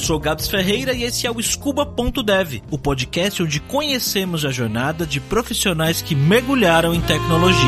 sou Gabs Ferreira e esse é o Scuba.dev, o podcast onde conhecemos a jornada de profissionais que mergulharam em tecnologia.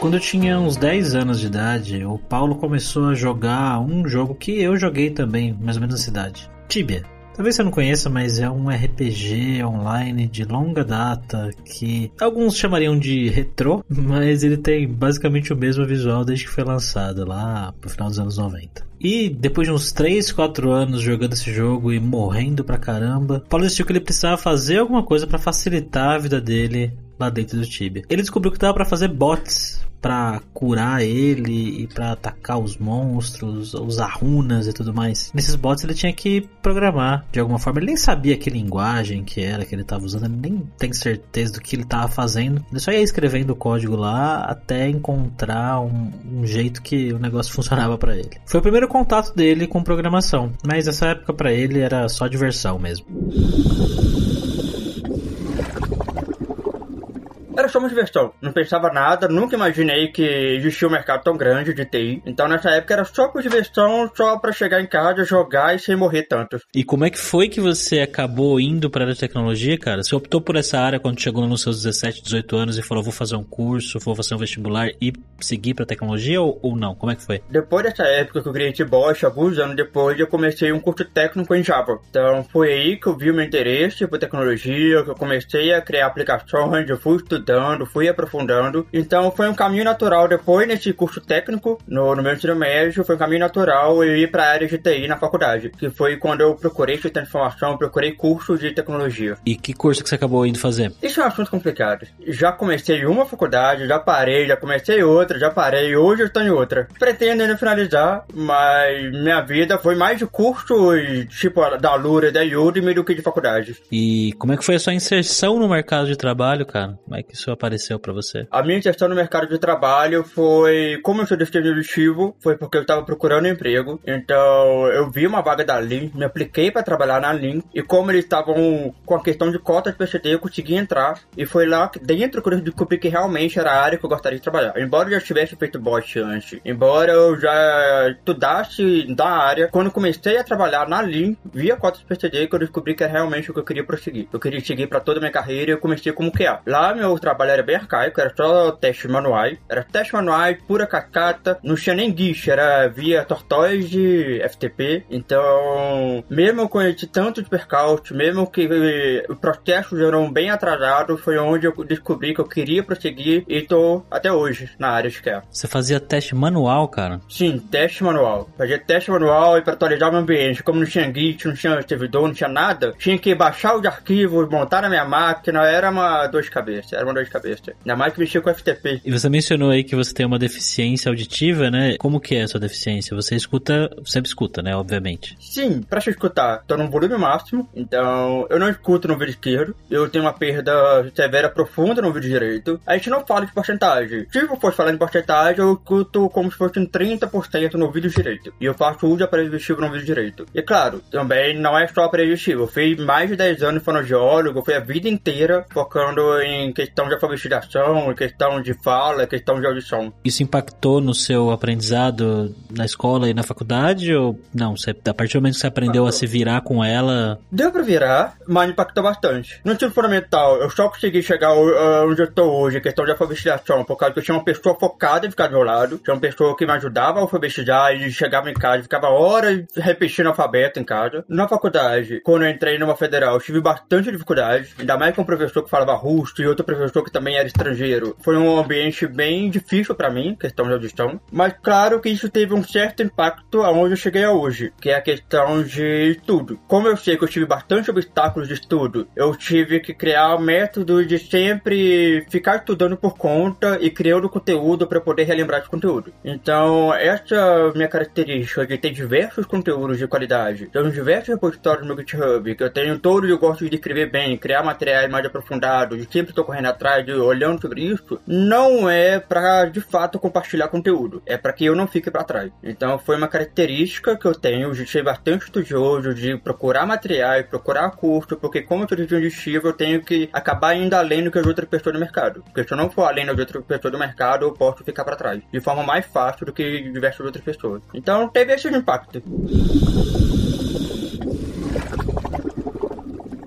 Quando eu tinha uns 10 anos de idade, o Paulo começou a jogar um jogo que eu joguei também, mais ou menos na cidade. Tibia. Talvez você não conheça, mas é um RPG online de longa data que alguns chamariam de retrô, mas ele tem basicamente o mesmo visual desde que foi lançado lá pro final dos anos 90. E depois de uns 3, 4 anos jogando esse jogo e morrendo pra caramba, Paulo decidiu que ele precisava fazer alguma coisa para facilitar a vida dele lá dentro do Tibia. Ele descobriu que dava para fazer bots para curar ele e para atacar os monstros, usar runas e tudo mais. Nesses bots ele tinha que programar de alguma forma. Ele nem sabia que linguagem que era que ele estava usando, ele nem tem certeza do que ele estava fazendo. Ele só ia escrevendo o código lá até encontrar um, um jeito que o negócio funcionava para ele. Foi o primeiro contato dele com programação, mas essa época para ele era só diversão mesmo. Era só uma diversão. Não pensava nada, nunca imaginei que existia um mercado tão grande de TI. Então nessa época era só por diversão, só para chegar em casa, jogar e sem morrer tanto. E como é que foi que você acabou indo para a tecnologia, cara? Você optou por essa área quando chegou nos seus 17, 18 anos e falou, vou fazer um curso, vou fazer um vestibular e seguir para tecnologia ou, ou não? Como é que foi? Depois dessa época que eu criei Bosch, alguns anos depois, eu comecei um curso técnico em Java. Então foi aí que eu vi o meu interesse por tecnologia, que eu comecei a criar aplicações, eu fui estudar fui aprofundando. Então foi um caminho natural depois nesse curso técnico, no, no meu ensino médio, foi um caminho natural eu ir para a área de TI na faculdade, que foi quando eu procurei sistema de informação, procurei cursos de tecnologia. E que curso que você acabou indo fazer? Isso é um assunto complicado. Já comecei uma faculdade, já parei, já comecei outra, já parei, hoje eu estou em outra. Pretendo ainda finalizar, mas minha vida foi mais de cursos, tipo da Lura e da Udemy do que de faculdade. E como é que foi a sua inserção no mercado de trabalho, cara? Como é que isso apareceu para você? A minha questão no mercado de trabalho foi, como eu sou distintivo, foi porque eu estava procurando emprego. Então, eu vi uma vaga da Lean, me apliquei para trabalhar na Lean, e como eles estavam com a questão de cota de PCD, eu consegui entrar, e foi lá dentro que eu descobri que realmente era a área que eu gostaria de trabalhar. Embora eu já tivesse feito bot antes, embora eu já estudasse da área, quando comecei a trabalhar na Lean, via cota de PCD, que eu descobri que era realmente o que eu queria prosseguir. Eu queria seguir para toda a minha carreira e eu comecei como QA. Lá, meu trabalho era bem arcaico, era só testes manuais. Era teste manuais, pura cacata, não tinha nem guiche, era via Tortoise, FTP. Então, mesmo com esse tanto de percalço, mesmo que os processos eram bem atrasados, foi onde eu descobri que eu queria prosseguir e tô até hoje na área de care. Você fazia teste manual, cara? Sim, teste manual. Fazia teste manual e para atualizar o ambiente. Como não tinha Git, não tinha servidor, não tinha nada, tinha que baixar os arquivos, montar na minha máquina, era uma dor de cabeça. Era uma de cabeça. Ainda mais que mexia com FTP. E você mencionou aí que você tem uma deficiência auditiva, né? Como que é a sua deficiência? Você escuta, sempre escuta, né? Obviamente. Sim, pra te escutar, tô no volume máximo, então eu não escuto no ouvido esquerdo, eu tenho uma perda severa profunda no ouvido direito. A gente não fala de porcentagem. Se eu fosse falar de porcentagem, eu escuto como se fosse um 30% no ouvido direito. E eu faço uso de aparelho vestivo no ouvido direito. E claro, também não é só aparelho vestivo. Eu fiz mais de 10 anos fonoaudiólogo, foi a vida inteira focando em questão de alfabetização, questão de fala, questão de audição. Isso impactou no seu aprendizado na escola e na faculdade? Ou não? Você, a partir do momento que você aprendeu a se virar com ela. Deu pra virar, mas impactou bastante. No ensino fundamental, eu só consegui chegar onde eu tô hoje, questão de alfabetização, por causa que eu tinha uma pessoa focada em ficar do meu lado, tinha uma pessoa que me ajudava a alfabetizar e chegava em casa, ficava horas repetindo alfabeto em casa. Na faculdade, quando eu entrei numa federal, eu tive bastante dificuldade, ainda mais com um professor que falava russo e outro professor que também era estrangeiro. Foi um ambiente bem difícil para mim, questão de audição. Mas claro que isso teve um certo impacto aonde eu cheguei a hoje, que é a questão de estudo. Como eu sei que eu tive bastante obstáculos de estudo, eu tive que criar um método de sempre ficar estudando por conta e criando conteúdo para poder relembrar esse conteúdo. Então, essa é minha característica de ter diversos conteúdos de qualidade. Tenho diversos repositórios no GitHub, que eu tenho todos, eu gosto de escrever bem, criar materiais mais aprofundados, sempre estou correndo atrás faculdade olhando sobre isso, não é para de fato compartilhar conteúdo, é para que eu não fique para trás. Então foi uma característica que eu tenho de ser bastante estudioso, de procurar materiais, procurar curso, porque como eu sou digestivo, eu tenho que acabar indo além do que as outras pessoas do mercado. Porque se eu não for além das outras pessoas do mercado, eu posso ficar para trás, de forma mais fácil do que diversas outras pessoas. Então teve esse impacto.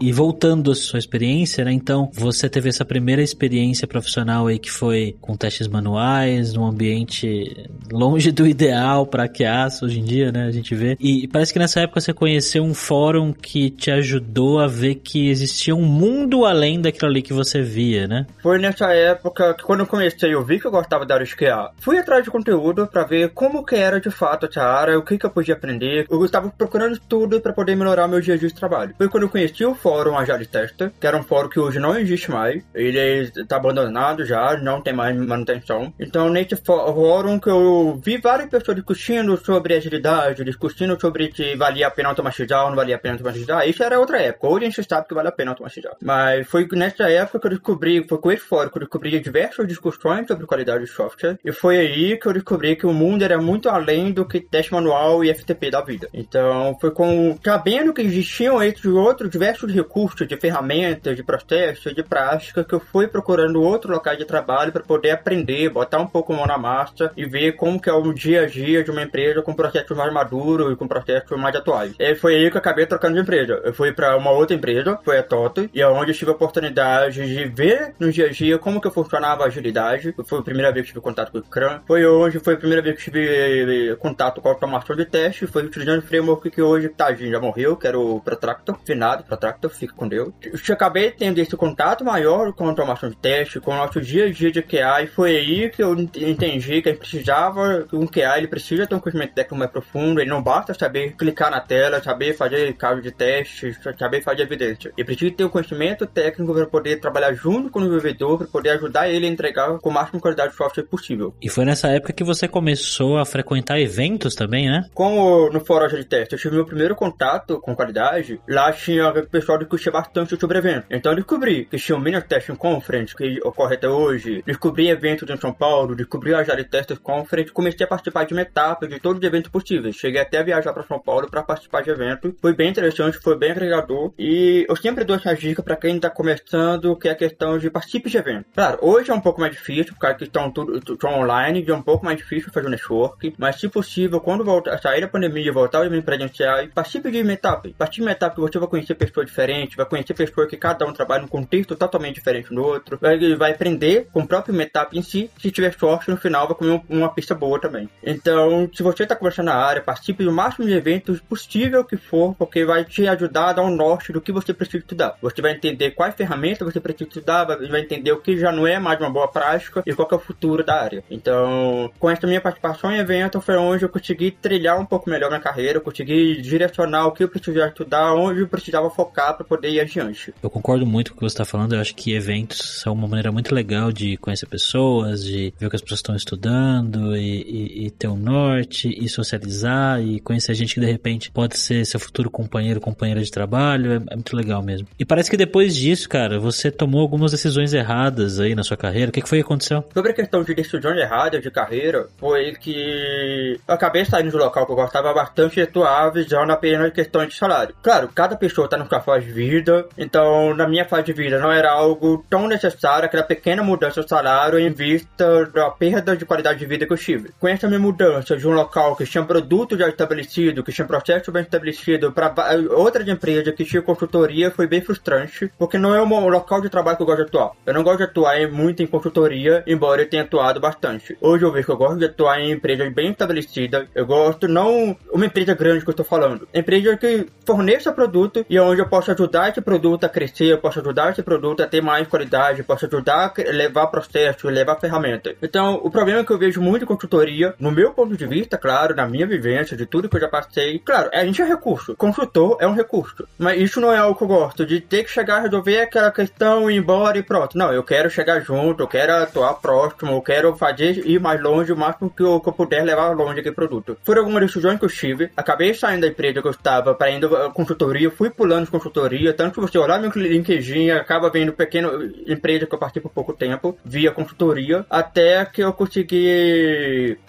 E voltando à sua experiência, né? Então, você teve essa primeira experiência profissional aí que foi com testes manuais, num ambiente longe do ideal para QAs hoje em dia, né? A gente vê. E parece que nessa época você conheceu um fórum que te ajudou a ver que existia um mundo além daquilo ali que você via, né? Foi nessa época que quando eu comecei, eu vi que eu gostava da área de QA. Fui atrás de conteúdo para ver como que era de fato essa área, o que que eu podia aprender. Eu estava procurando tudo para poder melhorar meu dia a dia de trabalho. Foi quando eu conheci o fórum Agile Tester, que era um fórum que hoje não existe mais. Ele está abandonado já, não tem mais manutenção. Então, nesse fórum que eu vi várias pessoas discutindo sobre agilidade, discutindo sobre se valia a pena automatizar ou não valia a pena automatizar. Isso era outra época. Hoje a gente sabe que vale a pena automatizar. Mas foi nessa época que eu descobri, foi com esse fórum que eu descobri diversas discussões sobre qualidade de software. E foi aí que eu descobri que o mundo era muito além do que teste manual e FTP da vida. Então, foi com sabendo que existiam esses outros diversos recurso de ferramentas, de processo, de prática, que eu fui procurando outro local de trabalho para poder aprender, botar um pouco a mão na massa e ver como que é o dia a dia de uma empresa com processos mais maduros e com processos mais atuais. E foi aí que eu acabei trocando de empresa. Eu fui para uma outra empresa, foi a Toto, e é onde eu tive a oportunidade de ver no dia a dia como que funcionava a agilidade. Foi a primeira vez que tive contato com o Scrum. Foi onde foi a primeira vez que tive contato com a automação de teste. Foi utilizando o framework que hoje, tadinho, já morreu, que era o Protractor, finado Protractor, fica com Deus. Eu acabei tendo esse contato maior com a automação de teste, com o nosso dia a dia de QA, e foi aí que eu entendi que a gente precisava, que um QA ele precisa ter um conhecimento técnico mais profundo, ele não basta saber clicar na tela, saber fazer caso de teste, saber fazer evidência. Ele precisa ter um conhecimento técnico para poder trabalhar junto com o desenvolvedor, para poder ajudar ele a entregar com a máxima qualidade de software possível. E foi nessa época que você começou a frequentar eventos também, né? Como no fórum de teste, eu tive meu primeiro contato com qualidade, lá tinha o pessoal que curtia bastante sobre eventos. Então eu descobri que tinha o Mini Testing Conference, que ocorre até hoje, descobri eventos em São Paulo, descobri a Agile Testers Conference, comecei a participar de meetups, de todos os eventos possíveis. Cheguei até a viajar para São Paulo para participar de eventos. Foi bem interessante, foi bem agregador. E eu sempre dou essa dica para quem está começando, que é a questão de participe de eventos. Claro, hoje é um pouco mais difícil, porque que estão tudo estão online, é um pouco mais difícil fazer o network, mas se possível, quando voltar, sair da pandemia e voltar ao evento presencial, participe de meetup. Participe de que você vai conhecer pessoas diferentes, vai conhecer pessoas que cada um trabalha num contexto totalmente diferente do outro. Ele vai aprender com o próprio meetup em si. Se tiver sorte, no final vai comer uma pista boa também. Então, se você está começando na área, participe do máximo de eventos possível que for, porque vai te ajudar a dar um norte do que você precisa estudar. Você vai entender quais ferramentas você precisa estudar, vai entender o que já não é mais uma boa prática e qual é o futuro da área. Então, com essa minha participação em evento, foi onde eu consegui trilhar um pouco melhor minha carreira, eu consegui direcionar o que eu precisava estudar, onde eu precisava focar para poder ir adiante. Eu concordo muito com o que você está falando. Eu acho que eventos são uma maneira muito legal de conhecer pessoas, de ver o que as pessoas estão estudando e, e, e ter um norte e socializar e conhecer gente que de repente pode ser seu futuro companheiro, companheira de trabalho. É, é muito legal mesmo. E parece que depois disso, cara, você tomou algumas decisões erradas aí na sua carreira. O que, que foi que aconteceu? Sobre a questão de decisões erradas de carreira, foi que eu acabei saindo do local que eu gostava bastante e atuar visando apenas questões de salário. Claro, cada pessoa no sua fase de vida, então na minha fase de vida não era algo tão necessário, aquela pequena mudança de salário em vista da perda de qualidade de vida que eu Com essa minha mudança de um local que tinha produto já estabelecido, que tinha processo bem estabelecido, para outra empresa que tinha consultoria, foi bem frustrante, porque não é um local de trabalho que eu gosto de atuar. Eu não gosto de atuar muito em consultoria, embora eu tenha atuado bastante. Hoje eu vejo que eu gosto de atuar em empresas bem estabelecidas. Eu gosto não uma empresa grande que eu estou falando, empresa que forneça produto e onde eu posso ajudar esse produto a crescer, eu posso ajudar esse produto a ter mais qualidade, posso ajudar a levar processo, levar ferramenta. Então, o problema que eu vejo muito com consultoria, no meu ponto de vista, claro, na minha vivência, de tudo que eu já passei. Claro, a gente é recurso. Consultor é um recurso. Mas isso não é algo que eu gosto, de ter que chegar a resolver aquela questão, ir embora e pronto. Não, eu quero chegar junto, eu quero atuar próximo, eu quero fazer ir mais longe, o máximo que eu, que eu puder levar longe aquele produto. Por algumas decisões que eu tive, acabei saindo da empresa que eu estava para indo consultoria, fui pulando de consultoria, tanto que você olhar meu LinkedIn, acaba vendo pequena empresa que eu parti por pouco tempo, via consultoria, até que eu consegui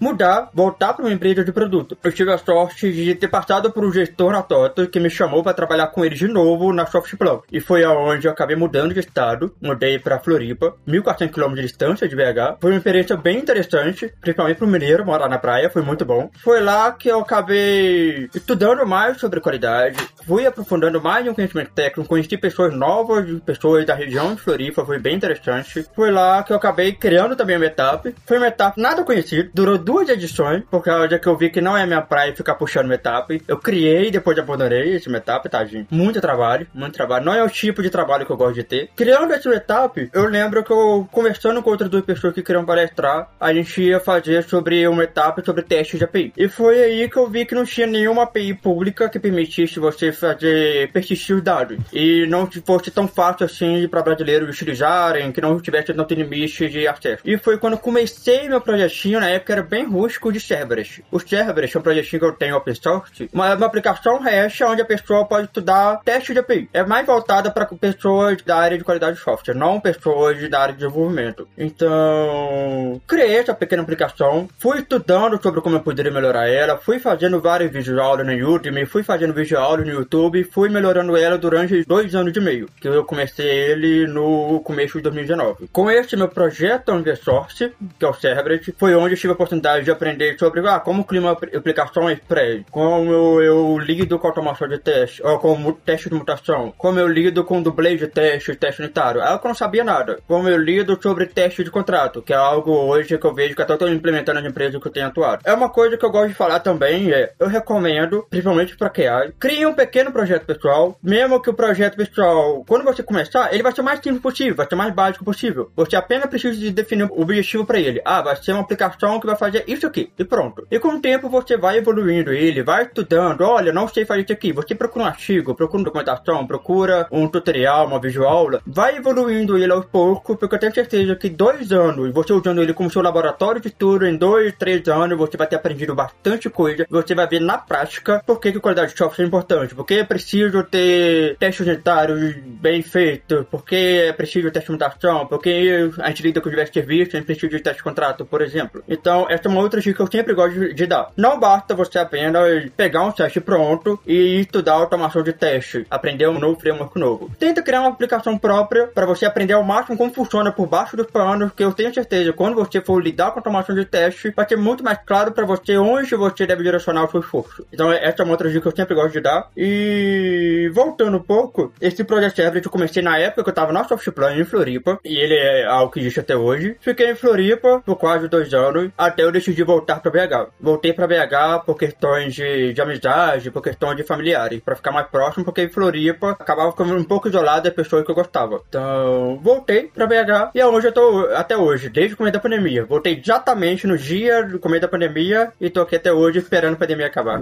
mudar, voltar para uma empresa de produto. Eu tive a sorte de ter passado por um gestor na Toto que me chamou para trabalhar com ele de novo na Softplan. E foi aonde eu acabei mudando de estado, mudei para Floripa, 1.400 km de distância de BH. Foi uma experiência bem interessante, principalmente para o mineiro morar na praia, foi muito bom. Foi lá que eu acabei estudando mais sobre qualidade, fui aprofundando mais no conhecimento técnico, conheci pessoas novas, pessoas da região de Floripa, foi bem interessante. Foi lá que eu acabei criando também uma etapa. Foi uma etapa nada conhecida, durou duas edições, porque causa que eu vi que não é minha praia ficar puxando uma etapa. Eu criei, depois abandonei esse etapa, tadinho. Muito trabalho, muito trabalho. Não é o tipo de trabalho que eu gosto de ter. Criando esse etapa, eu lembro que eu, conversando com outras duas pessoas que queriam palestrar, a gente ia fazer sobre uma etapa sobre teste de API. E foi aí que eu vi que não tinha nenhuma API pública que permitisse você fazer persistir os dados. E não fosse tão fácil assim para brasileiros utilizarem, que não tivesse tanto limite de acesso. E foi quando comecei meu projetinho, na época era bem rústico de Cerberus. O Cerberus é um projetinho que eu tenho open source, uma, uma aplicação REST onde a pessoa pode estudar teste de API. É mais voltada para pessoas da área de qualidade de software, não pessoas da área de desenvolvimento. Então, criei essa pequena aplicação, fui estudando sobre como eu poderia melhorar ela, fui fazendo vários vídeos aula no YouTube, fui fazendo vídeo aula no YouTube, fui melhorando ela durante dois anos e meio, que eu comecei ele no começo de 2019. Com esse meu projeto on source, que é o Cerberus, foi onde tive a oportunidade de aprender sobre ah, como criar uma aplicação express, como eu, eu lido com automação de teste, ou com teste de mutação, como eu lido com dublê de teste, teste unitário. Algo que eu não sabia nada. Como eu lido sobre teste de contrato, que é algo hoje que eu vejo que até estou implementando nas empresas que eu tenho atuado. É uma coisa que eu gosto de falar também, é, eu recomendo, principalmente para QA, crie um pequeno projeto pessoal, mesmo que o projeto pessoal, quando você começar, ele vai ser mais simples possível, vai ser mais básico possível. Você apenas precisa de definir o objetivo para ele. Ah, vai ser uma aplicação que vai fazer isso aqui, e pronto. E com o tempo você vai evoluindo ele, vai estudando, olha, não sei fazer isso aqui, você procura um artigo, procura documentação, procura um tutorial, uma videoaula, vai evoluindo ele aos poucos, porque eu tenho certeza que dois anos, você usando ele como seu laboratório de estudo, em dois, três anos, você vai ter aprendido bastante coisa, você vai ver na prática por que, que qualidade de software é importante, porque é preciso ter testes unitários bem feitos, porque é preciso de mutação, porque a gente lida com diversos serviços, a gente precisa de teste de contrato, por exemplo. Então, essa é uma outra dica que eu sempre gosto de, dar. Não basta você apenas pegar um teste pronto e estudar automação de teste, aprender um novo framework novo. Tenta criar uma aplicação própria para você aprender ao máximo como funciona por baixo dos panos, que eu tenho certeza quando você for lidar com automação de teste, vai ser muito mais claro para você onde você deve direcionar o seu esforço. Então, essa é uma outra dica que eu sempre gosto de dar. E voltando um pouco, esse projeto Everett eu comecei na época que eu tava na Softplan em Floripa, e ele é algo que existe até hoje. Fiquei em Floripa por quase dois anos, até eu decidi voltar para BH. Voltei para BH por questões de, de amizade, por questões de familiares, para ficar mais próximo, porque em Floripa acabava ficando um pouco isolado das pessoas que eu gostava. Então, voltei para BH e é onde eu tô até hoje, desde o começo da pandemia. Voltei exatamente no dia do começo da pandemia e tô aqui até hoje esperando a pandemia acabar.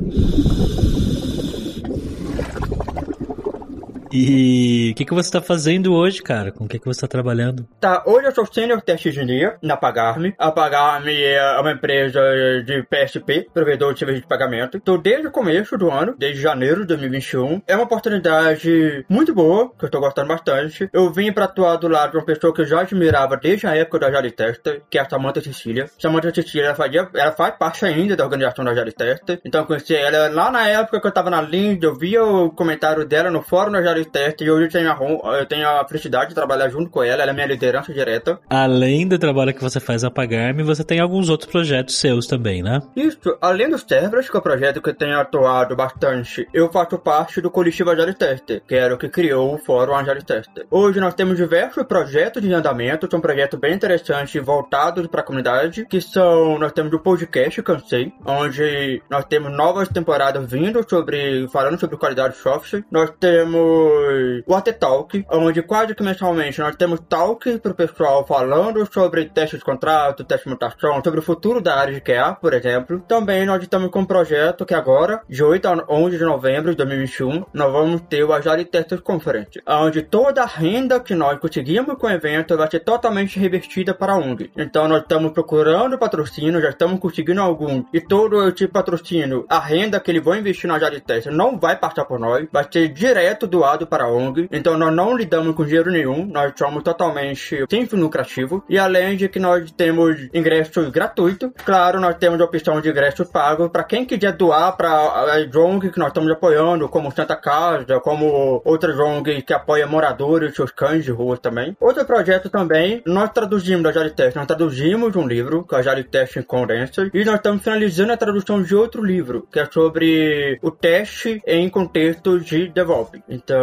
E o que, que você está fazendo hoje, cara? Com o que, que você está trabalhando? Tá, hoje eu sou Senior Test Engineer na Pagarme. A Pagarme é uma empresa de PSP, provedor de serviço de pagamento. Estou desde o começo do ano, desde janeiro de 2021. É uma oportunidade muito boa, que eu estou gostando bastante. Eu vim para atuar do lado de uma pessoa que eu já admirava desde a época da Jari Testa, que é a Samantha Cecília. Samantha Cecília, ela, fazia, ela faz parte ainda da organização da Jari Testa. Então eu conheci ela lá na época que eu estava na Lind, eu via o comentário dela no fórum da Jari teste e hoje eu tenho, a, eu tenho a felicidade de trabalhar junto com ela, ela é minha liderança direta. Além do trabalho que você faz a Pagar-me, você tem alguns outros projetos seus também, né? Isso, além dos servers, que é o projeto que eu tenho atuado bastante, eu faço parte do coletivo Agile Tester, que era o que criou o fórum Agile Tester. Hoje nós temos diversos projetos de andamento, são projetos bem interessantes voltados para a comunidade, que são, nós temos o podcast Cansei, onde nós temos novas temporadas vindo sobre, falando sobre qualidade de software, nós temos temos AT Talk, onde quase que mensalmente nós temos talk para o pessoal falando sobre teste de contrato, teste de mutação, sobre o futuro da área de QA, por exemplo. Também nós estamos com um projeto que agora, de 8 a 11 de novembro de 2021, nós vamos ter o Agile Testers Conference, onde toda a renda que nós conseguimos com o evento vai ser totalmente revertida para a ONG. Então nós estamos procurando patrocínio, já estamos conseguindo algum, e todo esse patrocínio, a renda que eles vão investir no Agile Testers não vai passar por nós, vai ser direto doado para a ONG. Então nós não lidamos com dinheiro nenhum, nós somos totalmente sem fim lucrativo, e além de que nós temos ingressos gratuitos, claro, nós temos a opção de ingressos pagos para quem quiser doar para a ONG que nós estamos apoiando, como Santa Casa, como outras ONGs que apoiam moradores, seus cães de rua também. Outro projeto também, nós traduzimos da Test, nós traduzimos um livro, que é a Jari Test Condensed, e nós estamos finalizando a tradução de outro livro, que é sobre o teste em contexto de DevOps. Então,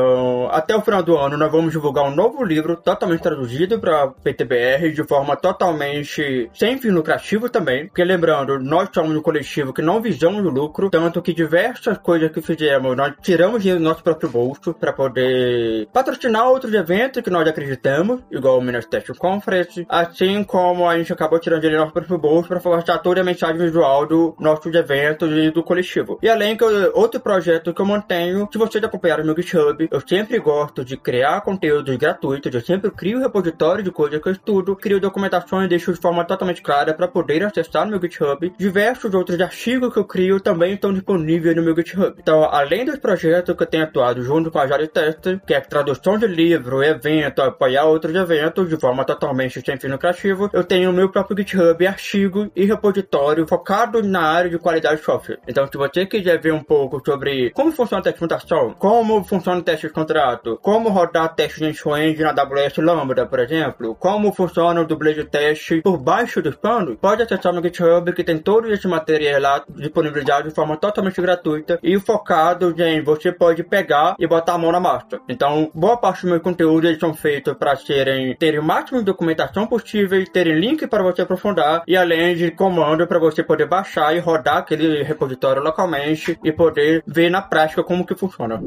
até o final do ano, nós vamos divulgar um novo livro totalmente traduzido para PTBR de forma totalmente sem fim lucrativo também, porque lembrando, nós somos um coletivo que não visamos lucro, tanto que diversas coisas que fizemos, nós tiramos dinheiro do nosso próprio bolso para poder patrocinar outros eventos que nós acreditamos, igual o Minas Test Conference, assim como a gente acabou tirando dinheiro do nosso próprio bolso para forçar toda a mensagem visual do nosso evento e do coletivo. E além que outro projeto que eu mantenho, se vocês acompanharam no GitHub, eu sempre gosto de criar conteúdos gratuitos, eu sempre crio repositório de coisas que eu estudo, crio documentações e deixo de forma totalmente clara para poder acessar no meu GitHub. Diversos outros artigos que eu crio também estão disponíveis no meu GitHub. Então, além dos projetos que eu tenho atuado junto com a Jari Tester, que é tradução de livro, evento, apoiar outros eventos de forma totalmente sem fim lucrativo, eu tenho o meu próprio GitHub, artigo e repositório focado na área de qualidade de software. Então, se você quiser ver um pouco sobre como funciona a teste como funciona o teste contrato, como rodar teste de end na AWS Lambda, por exemplo, como funciona o dublê de teste por baixo dos panos, pode acessar no GitHub que tem todo esse material lá disponibilizado de forma totalmente gratuita e focado em você pode pegar e botar a mão na massa. Então, boa parte do meu conteúdo eles são feitos para serem terem o máximo de documentação possível, terem link para você aprofundar e além de comando para você poder baixar e rodar aquele repositório localmente e poder ver na prática como que funciona.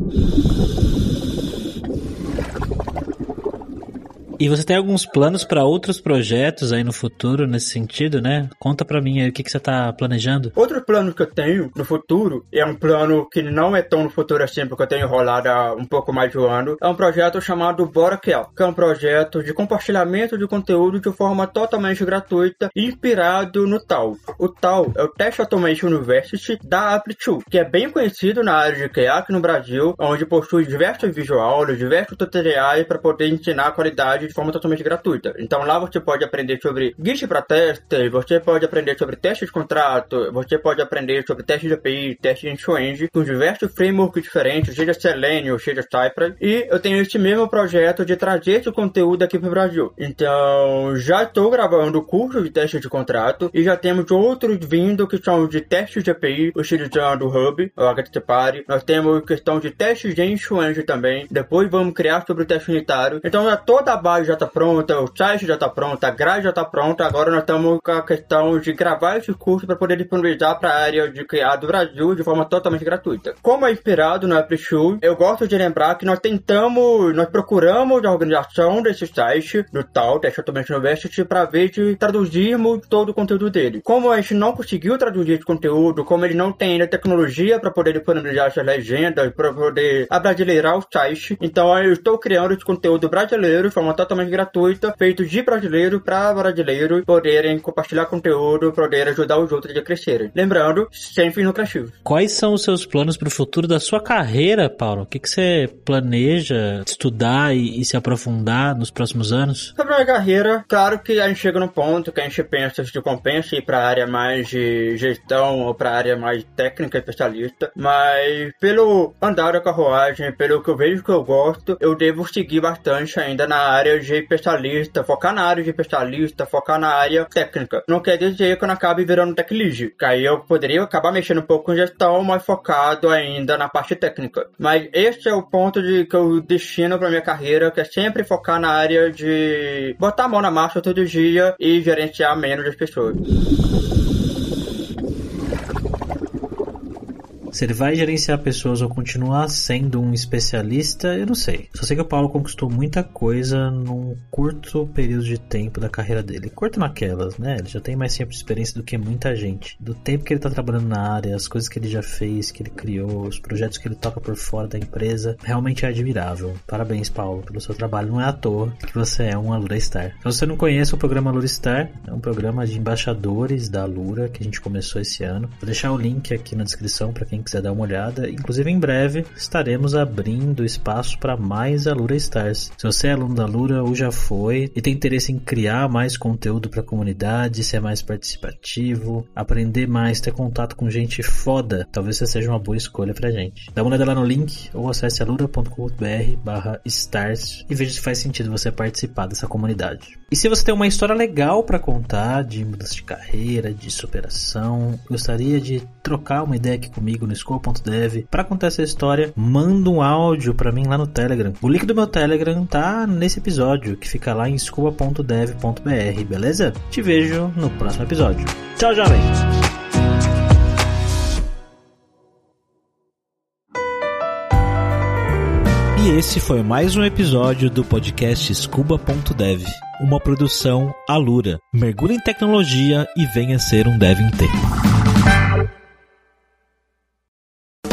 E você tem alguns planos para outros projetos aí no futuro nesse sentido, né? Conta para mim aí o que, que você tá planejando. Outro plano que eu tenho no futuro, é um plano que não é tão no futuro assim, porque eu tenho enrolado há um pouco mais de um ano, é um projeto chamado BoraQL, que é um projeto de compartilhamento de conteúdo de forma totalmente gratuita, inspirado no TAL. O TAL é o Test Automation University da Aptitude, que é bem conhecido na área de QA aqui no Brasil, onde possui diversos visuais, diversos tutoriais para poder ensinar a qualidade de forma totalmente gratuita. Então lá você pode aprender sobre Git para teste, você pode aprender sobre teste de contrato, você pode aprender sobre teste de API, teste de end com diversos frameworks diferentes, seja Selenium, seja Cypress. E eu tenho este mesmo projeto de trazer esse conteúdo aqui para o Brasil. Então já estou gravando curso de teste de contrato e já temos outros vindo que são de testes de API, utilizando o Hub, o HTTP. Nós temos questão de testes de end também. Depois vamos criar sobre o teste unitário. Então é toda a base já tá pronta, o site já tá pronto, a grade já tá pronta. Agora nós estamos com a questão de gravar esse curso para poder disponibilizar para a área de criar do Brasil de forma totalmente gratuita. Como é inspirado no Apple eu gosto de lembrar que nós tentamos, nós procuramos a organização desse site, do tal, Test Automation University, para ver se traduzirmos todo o conteúdo dele. Como a gente não conseguiu traduzir esse conteúdo, como ele não tem ainda tecnologia para poder disponibilizar essas legendas, para poder abrasileirar o site, então eu estou criando esse conteúdo brasileiro de forma totalmente totalmente gratuita, feito de brasileiro para brasileiro poderem compartilhar conteúdo, poder ajudar os outros a crescerem. Lembrando, sem fim lucrativo. Quais são os seus planos para o futuro da sua carreira, Paulo? O que, que você planeja estudar e, e se aprofundar nos próximos anos? Sobre a carreira, claro que a gente chega num ponto que a gente pensa se compensa ir para a área mais de gestão ou para a área mais técnica especialista, mas pelo andar da carruagem, pelo que eu vejo que eu gosto, eu devo seguir bastante ainda na área de especialista, focar na área de especialista, focar na área técnica. Não quer dizer que eu não acabe virando tech lead, que aí eu poderia acabar mexendo um pouco com gestão, mas focado ainda na parte técnica. Mas esse é o ponto de que eu destino para minha carreira, que é sempre focar na área de botar a mão na marcha todo dia e gerenciar menos as pessoas. Se ele vai gerenciar pessoas ou continuar sendo um especialista, eu não sei. Só sei que o Paulo conquistou muita coisa num curto período de tempo da carreira dele. Curto naquelas, né? Ele já tem mais tempo de experiência do que muita gente. Do tempo que ele tá trabalhando na área, as coisas que ele já fez, que ele criou, os projetos que ele toca por fora da empresa, realmente é admirável. Parabéns, Paulo, pelo seu trabalho. Não é à toa que você é um Alura Star. Se você não conhece o programa Alura Star, é um programa de embaixadores da Alura que a gente começou esse ano. Vou deixar o link aqui na descrição para quem quiser dar uma olhada. Inclusive, em breve estaremos abrindo espaço para mais Alura Stars. Se você é aluno da Alura ou já foi e tem interesse em criar mais conteúdo para a comunidade, ser mais participativo, aprender mais, ter contato com gente foda, talvez você seja uma boa escolha pra gente. Dá uma olhada lá no link ou acesse alura.com.br barra stars e veja se faz sentido você participar dessa comunidade. E se você tem uma história legal para contar de mudança de carreira, de superação, gostaria de trocar uma ideia aqui comigo school.dev para contar essa história, manda um áudio para mim lá no Telegram. O link do meu Telegram tá nesse episódio, que fica lá em scuba.dev.br, beleza? Te vejo no próximo episódio. Tchau, jovem! E esse foi mais um episódio do podcast Scuba.dev, uma produção Alura. Mergulhe em tecnologia e venha ser um dev em